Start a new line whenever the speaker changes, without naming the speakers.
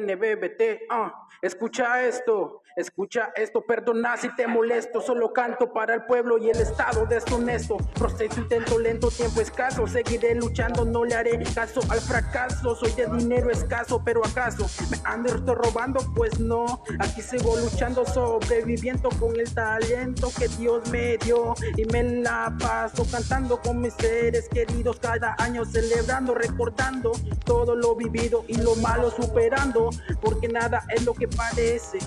NBBT, ah, escucha esto, escucha esto, perdona si te molesto, solo canto para el pueblo y el estado deshonesto. Proceso intento lento, tiempo escaso, seguiré luchando, no le haré caso al fracaso. Soy de dinero escaso, pero acaso me ando robando, pues no. Aquí sigo luchando, sobreviviendo con el talento que Dios me dio y me la paso cantando con mis seres queridos cada año, celebrando, recordando todo lo vivido y lo malo superando porque nada es lo que parece.